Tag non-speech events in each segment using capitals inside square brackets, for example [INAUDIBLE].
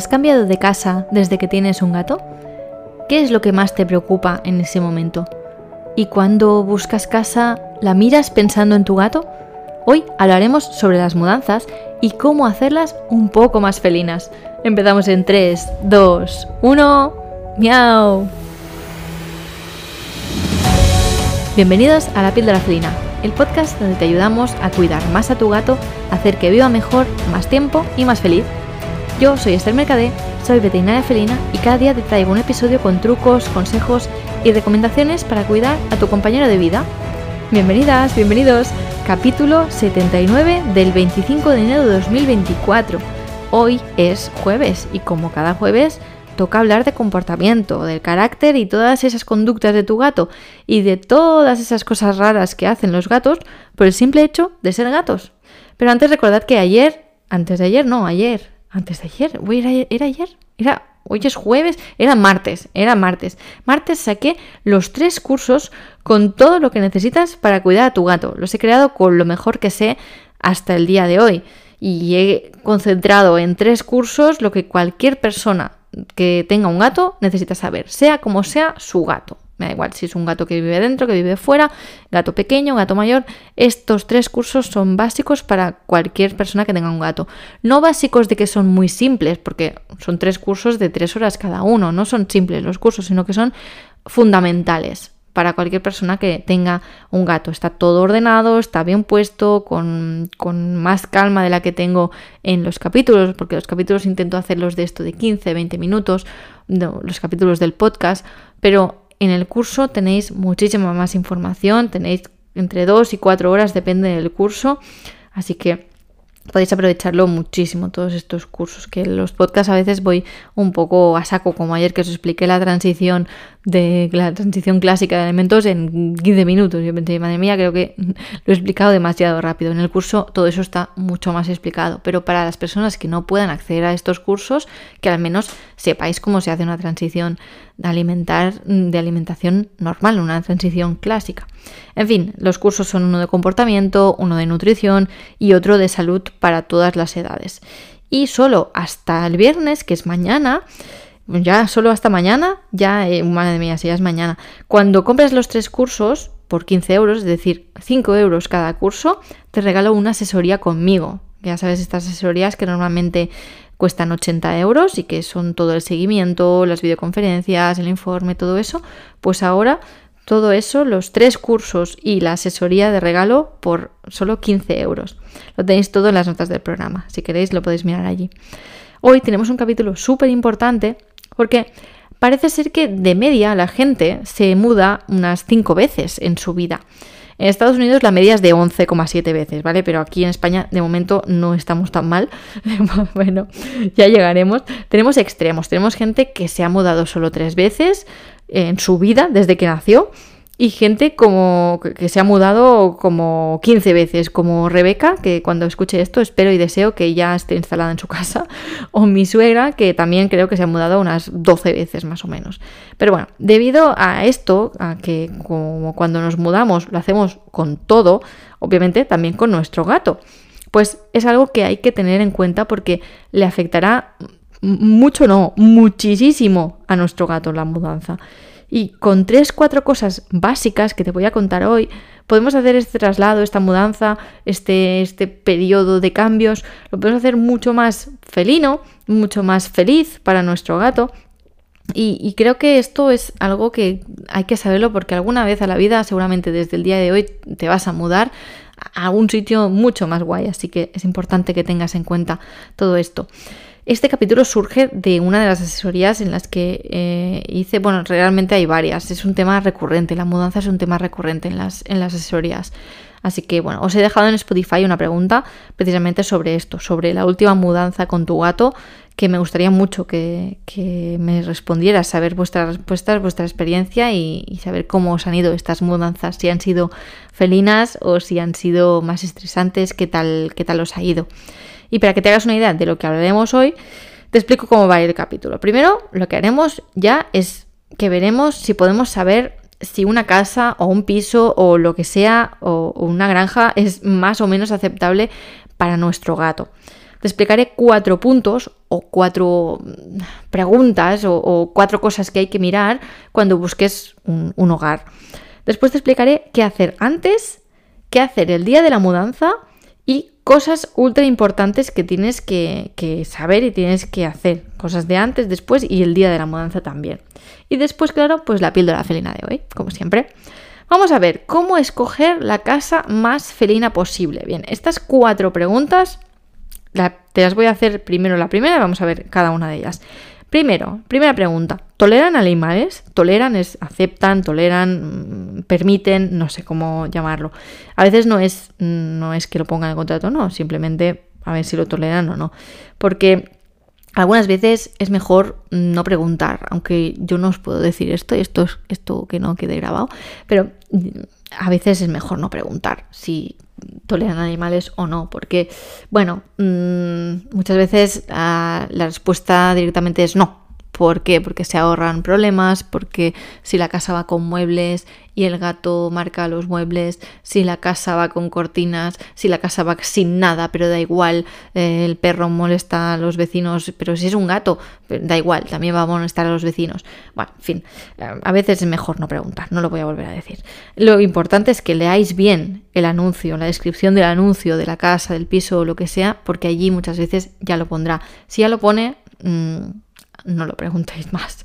¿Has cambiado de casa desde que tienes un gato? ¿Qué es lo que más te preocupa en ese momento? ¿Y cuando buscas casa, la miras pensando en tu gato? Hoy hablaremos sobre las mudanzas y cómo hacerlas un poco más felinas. Empezamos en 3, 2, 1. ¡Miau! Bienvenidos a La la felina, el podcast donde te ayudamos a cuidar más a tu gato, hacer que viva mejor, más tiempo y más feliz. Yo soy Esther Mercadé, soy veterinaria felina y cada día te traigo un episodio con trucos, consejos y recomendaciones para cuidar a tu compañero de vida. Bienvenidas, bienvenidos. Capítulo 79 del 25 de enero de 2024. Hoy es jueves y como cada jueves toca hablar de comportamiento, del carácter y todas esas conductas de tu gato y de todas esas cosas raras que hacen los gatos por el simple hecho de ser gatos. Pero antes recordad que ayer, antes de ayer, no, ayer, antes de ayer, era, era ayer, era hoy es jueves, era martes, era martes. Martes saqué los tres cursos con todo lo que necesitas para cuidar a tu gato. Los he creado con lo mejor que sé hasta el día de hoy. Y he concentrado en tres cursos lo que cualquier persona que tenga un gato necesita saber, sea como sea su gato. Me da igual si es un gato que vive dentro, que vive fuera, gato pequeño, gato mayor. Estos tres cursos son básicos para cualquier persona que tenga un gato. No básicos de que son muy simples, porque son tres cursos de tres horas cada uno. No son simples los cursos, sino que son fundamentales para cualquier persona que tenga un gato. Está todo ordenado, está bien puesto, con, con, más calma de la que tengo en los capítulos, porque los capítulos intento hacerlos de esto de 15, 20 minutos, los capítulos del podcast, pero en el curso tenéis muchísima más información, tenéis entre 2 y 4 horas, depende del curso, así que podéis aprovecharlo muchísimo todos estos cursos que los podcasts a veces voy un poco a saco como ayer que os expliqué la transición de la transición clásica de elementos en 15 minutos. Yo pensé madre mía creo que lo he explicado demasiado rápido. En el curso todo eso está mucho más explicado pero para las personas que no puedan acceder a estos cursos que al menos sepáis cómo se hace una transición de alimentar de alimentación normal una transición clásica en fin, los cursos son uno de comportamiento, uno de nutrición y otro de salud para todas las edades. Y solo hasta el viernes, que es mañana, ya solo hasta mañana, ya, eh, madre mía, si ya es mañana, cuando compras los tres cursos por 15 euros, es decir, 5 euros cada curso, te regalo una asesoría conmigo. Ya sabes, estas asesorías que normalmente cuestan 80 euros y que son todo el seguimiento, las videoconferencias, el informe, todo eso, pues ahora todo eso, los tres cursos y la asesoría de regalo por solo 15 euros. Lo tenéis todo en las notas del programa. Si queréis lo podéis mirar allí. Hoy tenemos un capítulo súper importante porque parece ser que de media la gente se muda unas 5 veces en su vida. En Estados Unidos la media es de 11,7 veces, ¿vale? Pero aquí en España de momento no estamos tan mal. [LAUGHS] bueno, ya llegaremos. Tenemos extremos, tenemos gente que se ha mudado solo tres veces, en su vida desde que nació y gente como que se ha mudado como 15 veces, como Rebeca, que cuando escuche esto espero y deseo que ya esté instalada en su casa, [LAUGHS] o mi suegra, que también creo que se ha mudado unas 12 veces más o menos. Pero bueno, debido a esto, a que como cuando nos mudamos lo hacemos con todo, obviamente también con nuestro gato, pues es algo que hay que tener en cuenta porque le afectará mucho, no, muchísimo a nuestro gato la mudanza. Y con tres, cuatro cosas básicas que te voy a contar hoy, podemos hacer este traslado, esta mudanza, este, este periodo de cambios, lo podemos hacer mucho más felino, mucho más feliz para nuestro gato. Y, y, creo que esto es algo que hay que saberlo porque alguna vez a la vida, seguramente desde el día de hoy, te vas a mudar a un sitio mucho más guay. Así que es importante que tengas en cuenta todo esto. Este capítulo surge de una de las asesorías en las que eh, hice, bueno, realmente hay varias, es un tema recurrente, la mudanza es un tema recurrente en las, en las asesorías. Así que bueno, os he dejado en Spotify una pregunta precisamente sobre esto, sobre la última mudanza con tu gato, que me gustaría mucho que, me respondieras, saber vuestras respuestas, vuestra experiencia y, y, saber cómo os han ido estas mudanzas, si han sido felinas o si han sido más estresantes, qué tal, qué tal os ha ido. Y para que te hagas una idea de lo que hablaremos hoy, te explico cómo va a ir el capítulo. Primero, lo que haremos ya es que veremos si podemos saber si una casa o un piso o lo que sea o una granja es más o menos aceptable para nuestro gato. te explicaré cuatro puntos o cuatro mm, preguntas o, cuatro cosas que hay que mirar cuando busques un, hogar. Después te explicaré qué hacer antes, qué hacer el día de la mudanza y cosas ultra importantes que tienes que, saber y tienes que hacer. Cosas de antes, después y el día de la mudanza también. Y después, claro, pues la píldora felina de hoy, como siempre. Vamos a ver cómo escoger la casa más felina posible. Bien, estas cuatro preguntas te las voy a hacer primero la primera y vamos a ver cada una de ellas. Primero, primera pregunta, ¿toleran animales? ¿Toleran es aceptan, toleran, mm, permiten, no sé cómo llamarlo? A veces no es no es que lo pongan en contrato, no, simplemente a ver si lo toleran o no, porque algunas veces es mejor no preguntar, aunque yo no os puedo decir esto y esto es esto que no quede grabado, pero a veces es mejor no preguntar si toleran animales o no, porque, bueno, mm, muchas veces ah, la respuesta directamente es no. ¿Por qué? Porque se ahorran problemas, porque si la casa va con muebles y el gato marca los muebles, si la casa va con cortinas, si la casa va sin nada, pero da igual, eh, el perro molesta a los vecinos, pero si es un gato, da igual, también va a molestar a los vecinos. Bueno, en fin, eh, a veces es mejor no preguntar, no lo voy a volver a decir. Lo importante es que leáis bien el anuncio, la descripción del anuncio de la casa, del piso o lo que sea, porque allí muchas veces ya lo pondrá. Si ya lo pone... Mm, no lo preguntéis más.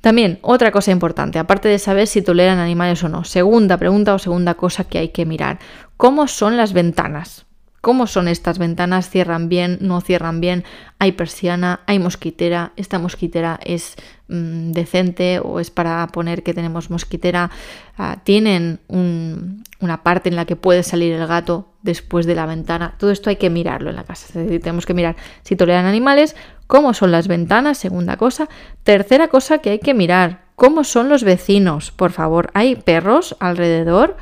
También, otra cosa importante, aparte de saber si toleran animales o no, segunda pregunta o segunda cosa que hay que mirar, ¿cómo son las ventanas? ¿Cómo son estas ventanas? ¿Cierran bien? ¿No cierran bien? ¿Hay persiana? ¿Hay mosquitera? ¿Esta mosquitera es mm, decente o es para poner que tenemos mosquitera? Ah, ¿Tienen una parte en la que puede salir el gato después de la ventana? Todo esto hay que mirarlo en la casa. Es decir, tenemos que mirar si toleran animales, cómo son las ventanas, segunda cosa. Tercera cosa que hay que mirar, cómo son los vecinos, por favor. ¿Hay perros alrededor?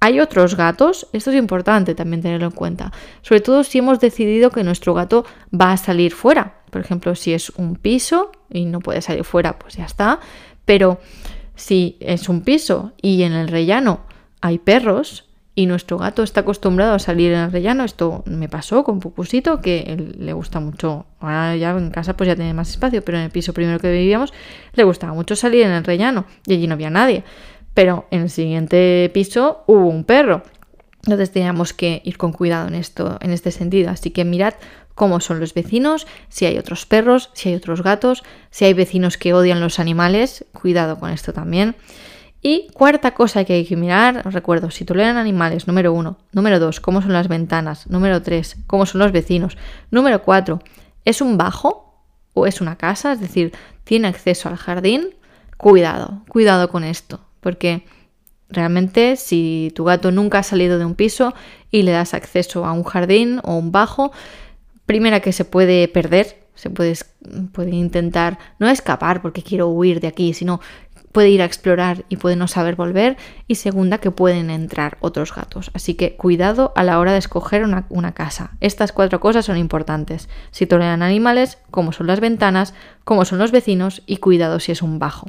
¿Hay otros gatos? Esto es importante también tenerlo en cuenta. Sobre todo si hemos decidido que nuestro gato va a salir fuera. Por ejemplo, si es un piso y no puede salir fuera, pues ya está. Pero si es un piso y en el rellano hay perros, y nuestro gato está acostumbrado a salir en el rellano. Esto me pasó con Pupusito, que le gusta mucho. Ahora ya en casa pues ya tiene más espacio, pero en el piso primero que vivíamos le gustaba mucho salir en el rellano y allí no había nadie. Pero en el siguiente piso hubo un perro. Entonces teníamos que ir con cuidado en esto, en este sentido. Así que mirad cómo son los vecinos, si hay otros perros, si hay otros gatos, si hay vecinos que odian los animales, cuidado con esto también. Y cuarta cosa que hay que mirar, os recuerdo, si toleran animales, número uno. Número dos, cómo son las ventanas. Número tres, cómo son los vecinos. Número cuatro, ¿es un bajo o es una casa? Es decir, ¿tiene acceso al jardín? Cuidado, cuidado con esto, porque realmente si tu gato nunca ha salido de un piso y le das acceso a un jardín o un bajo, primera que se puede perder, se puede, puede intentar no escapar porque quiero huir de aquí, sino puede ir a explorar y puede no saber volver. Y segunda, que pueden entrar otros gatos. Así que cuidado a la hora de escoger una, casa. Estas cuatro cosas son importantes. Si toleran animales, cómo son las ventanas, cómo son los vecinos y cuidado si es un bajo.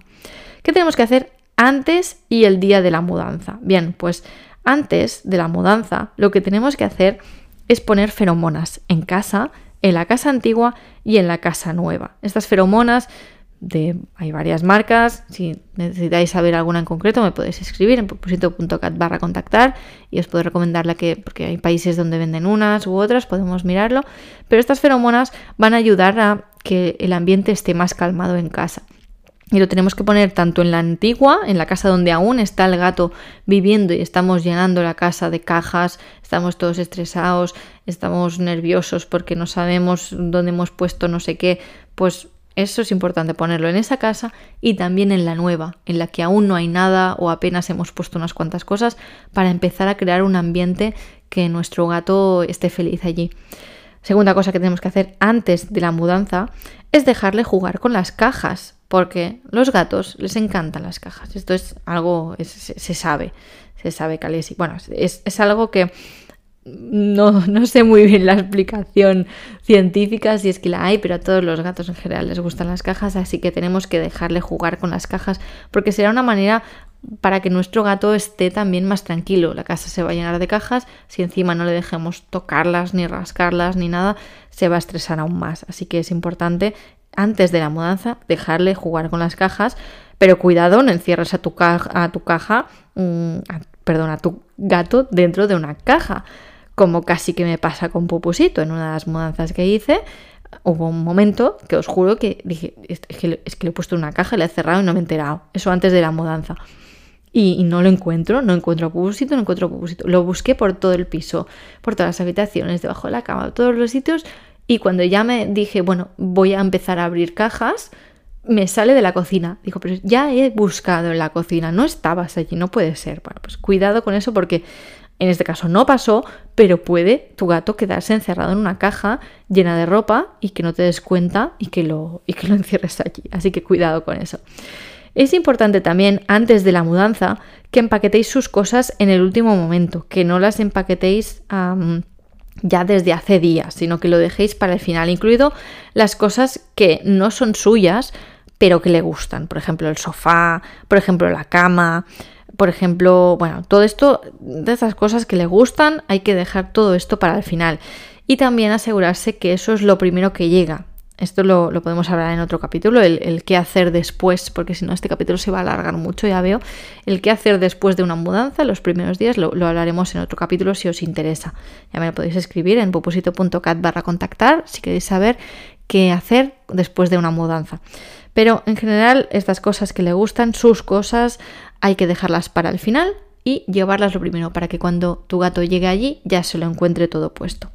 ¿Qué tenemos que hacer antes y el día de la mudanza? Bien, pues antes de la mudanza lo que tenemos que hacer es poner feromonas en casa, en la casa antigua y en la casa nueva. Estas feromonas hay varias marcas. Si necesitáis saber alguna en concreto, me podéis escribir en propósito.cat barra contactar y os puedo recomendar la que, porque hay países donde venden unas u otras, podemos mirarlo. Pero estas feromonas van a ayudar a que el ambiente esté más calmado en casa. Y lo tenemos que poner tanto en la antigua, en la casa donde aún está el gato viviendo y estamos llenando la casa de cajas, estamos todos estresados, estamos nerviosos porque no sabemos dónde hemos puesto no sé qué, pues eso es importante ponerlo en esa casa y también en la nueva, en la que aún no hay nada o apenas hemos puesto unas cuantas cosas para empezar a crear un ambiente que nuestro gato esté feliz allí. Segunda cosa que tenemos que hacer antes de la mudanza es dejarle jugar con las cajas, porque los gatos les encantan las cajas. Esto es algo, se, sabe, se sabe, Calesi. Bueno, es, es algo que no, no, sé muy bien la explicación científica, si es que la hay, pero a todos los gatos en general les gustan las cajas, así que tenemos que dejarle jugar con las cajas, porque será una manera para que nuestro gato esté también más tranquilo. La casa se va a llenar de cajas, si encima no le dejemos tocarlas, ni rascarlas, ni nada, se va a estresar aún más. Así que es importante, antes de la mudanza, dejarle jugar con las cajas, pero cuidado, no encierres a tu, caja, a tu caja, mm, perdón, a tu gato dentro de una caja, como casi que me pasa con Pupusito en una de las mudanzas que hice hubo un momento que os juro que dije, es que, le he puesto una caja, le he cerrado y no me he enterado. Eso antes de la mudanza. Y, no lo encuentro, no encuentro Pupusito, no encuentro Pupusito. Lo busqué por todo el piso, por todas las habitaciones, debajo de la cama, todos los sitios. Y cuando ya me dije, bueno, voy a empezar a abrir cajas, me sale de la cocina. Digo, pero ya he buscado en la cocina, no estabas allí, no puede ser. Bueno, pues cuidado con eso porque en este caso no pasó, pero puede tu gato quedarse encerrado en una caja llena de ropa y que no te des cuenta y que lo, y que lo [LAUGHS] encierres allí. Así que cuidado con eso. Es importante también, antes de la mudanza, que empaquetéis sus cosas en el último momento, que no las empaquetéis ya desde hace días, sino que lo dejéis para el final, incluido las cosas que no son suyas, pero que le gustan. Por ejemplo, el sofá, por ejemplo, la cama, por ejemplo, bueno, todo esto, de esas cosas que le gustan, hay que dejar todo esto para el final. Y también asegurarse que eso es lo primero que llega. Esto lo, podemos hablar en otro capítulo, el, qué hacer después, porque si no este capítulo se va a alargar mucho, ya veo. El qué hacer después de una mudanza, los primeros días, lo, hablaremos en otro capítulo si os interesa. Ya me lo podéis escribir en popusito.cat barra contactar si queréis saber qué hacer después de una mudanza. Pero en general, estas cosas que le gustan, sus cosas, hay que dejarlas para el final y llevarlas lo primero para que cuando tu gato llegue allí ya se lo encuentre todo puesto.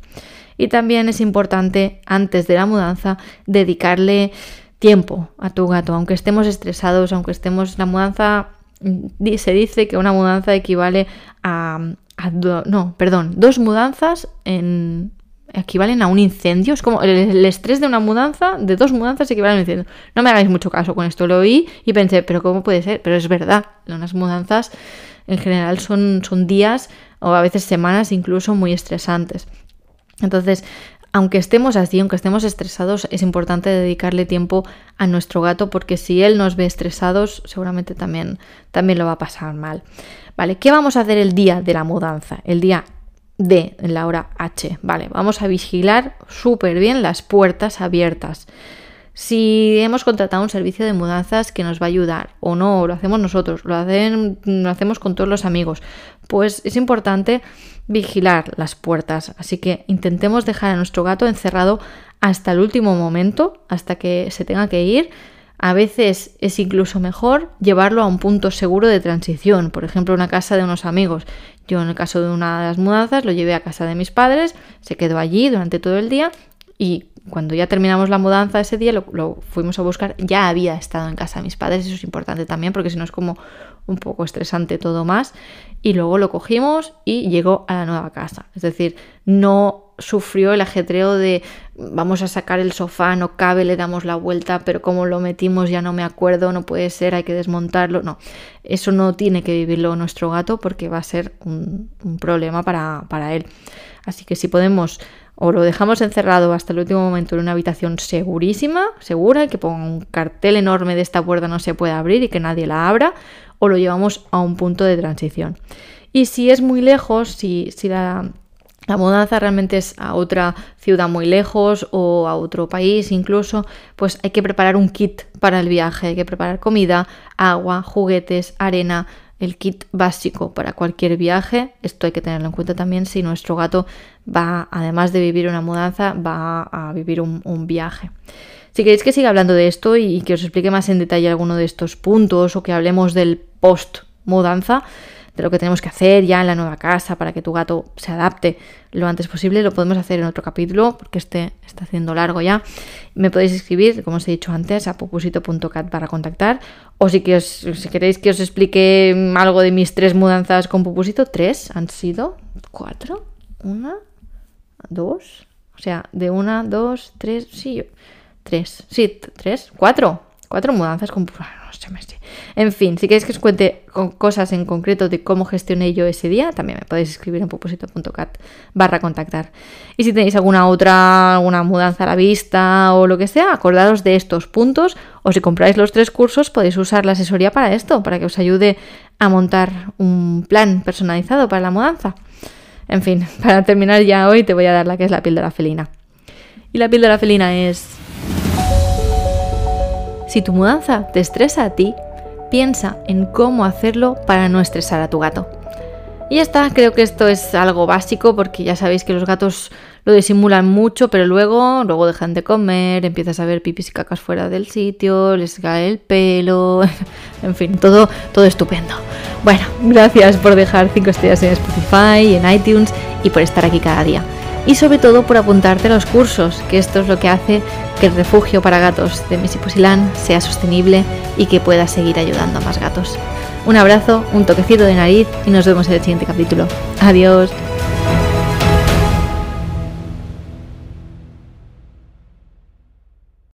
Y también es importante antes de la mudanza dedicarle tiempo a tu gato, aunque estemos estresados, aunque estemos la mudanza se dice que una mudanza equivale a, no, perdón, dos mudanzas en equivalen a un incendio. Es como el, estrés de una mudanza, de dos mudanzas equivale a un incendio. No me hagáis mucho caso con esto. Lo oí y pensé, pero ¿cómo puede ser? Pero es verdad. Unas mudanzas en general son, son días o a veces semanas incluso muy estresantes. Entonces, aunque estemos así, aunque estemos estresados, es importante dedicarle tiempo a nuestro gato porque si él nos ve estresados, seguramente también, también lo va a pasar mal. Vale, ¿qué vamos a hacer el día de la mudanza? El día D en la hora H. Vale, vamos a vigilar súper bien las puertas abiertas. Si hemos contratado un servicio de mudanzas que nos va a ayudar o no, lo hacemos nosotros, lo, lo hacemos con todos los amigos, pues es importante vigilar las puertas. Así que intentemos dejar a nuestro gato encerrado hasta el último momento, hasta que se tenga que ir a veces es incluso mejor llevarlo a un punto seguro de transición, por ejemplo, una casa de unos amigos. Yo en el caso de una de las mudanzas lo llevé a casa de mis padres, se quedó allí durante todo el día y cuando ya terminamos la mudanza ese día lo, fuimos a buscar, ya había estado en casa de mis padres, eso es importante también porque si no es como un poco estresante todo más. Y luego lo cogimos y llegó a la nueva casa. Es decir, no sufrió el ajetreo de vamos a sacar el sofá, no cabe, le damos la vuelta, pero como lo metimos ya no me acuerdo, no puede ser, hay que desmontarlo. No, eso no tiene que vivirlo nuestro gato porque va a ser un, problema para, para él. Así que si podemos o lo dejamos encerrado hasta el último momento en una habitación segurísima, segura, que ponga un cartel enorme de esta puerta no se puede abrir y que nadie la abra, o lo llevamos a un punto de transición. Y si es muy lejos, si, si la, la mudanza realmente es a otra ciudad muy lejos o a otro país incluso, pues hay que preparar un kit para el viaje, hay que preparar comida, agua, juguetes, arena, el kit básico para cualquier viaje. Esto hay que tenerlo en cuenta también si nuestro gato va, además de vivir una mudanza, va a vivir un, viaje. Si queréis que siga hablando de esto y, que os explique más en detalle alguno de estos puntos o que hablemos del post mudanza, de lo que tenemos que hacer ya en la nueva casa para que tu gato se adapte lo antes posible. Lo podemos hacer en otro capítulo porque este está haciendo largo ya. Me podéis escribir, como os he dicho antes, a popusito.cat para contactar. O si, si queréis que os explique algo de mis tres mudanzas con Pupusito, tres han sido, cuatro, una, dos. O sea, de una, dos, tres, sí, tres, sí, tres, cuatro. Cuatro mudanzas con... En fin, si queréis que os cuente con cosas en concreto de cómo gestioné yo ese día, también me podéis escribir en propósito.cat barra contactar. Y si tenéis alguna otra, alguna mudanza a la vista o lo que sea, acordaros de estos puntos o si compráis los tres cursos podéis usar la asesoría para esto, para que os ayude a montar un plan personalizado para la mudanza. En fin, [LAUGHS] para terminar ya hoy te voy a dar la que es la píldora felina. Y la píldora felina es... Si tu mudanza te estresa a ti, piensa en cómo hacerlo para no estresar a tu gato. Y ya está, creo que esto es algo básico porque ya sabéis que los gatos lo disimulan mucho, pero luego, luego dejan de comer, empiezas a ver pipis y cacas fuera del sitio, les cae el pelo, [LAUGHS] en fin, todo, todo estupendo. Bueno, gracias por dejar 5 estrellas en Spotify, en iTunes y por estar aquí cada día y sobre todo por apuntarte a los cursos, que esto es lo que hace que el refugio para gatos de Misipusilán sea sostenible y que pueda seguir ayudando a más gatos. Un abrazo, un toquecito de nariz y nos vemos en el siguiente capítulo. Adiós.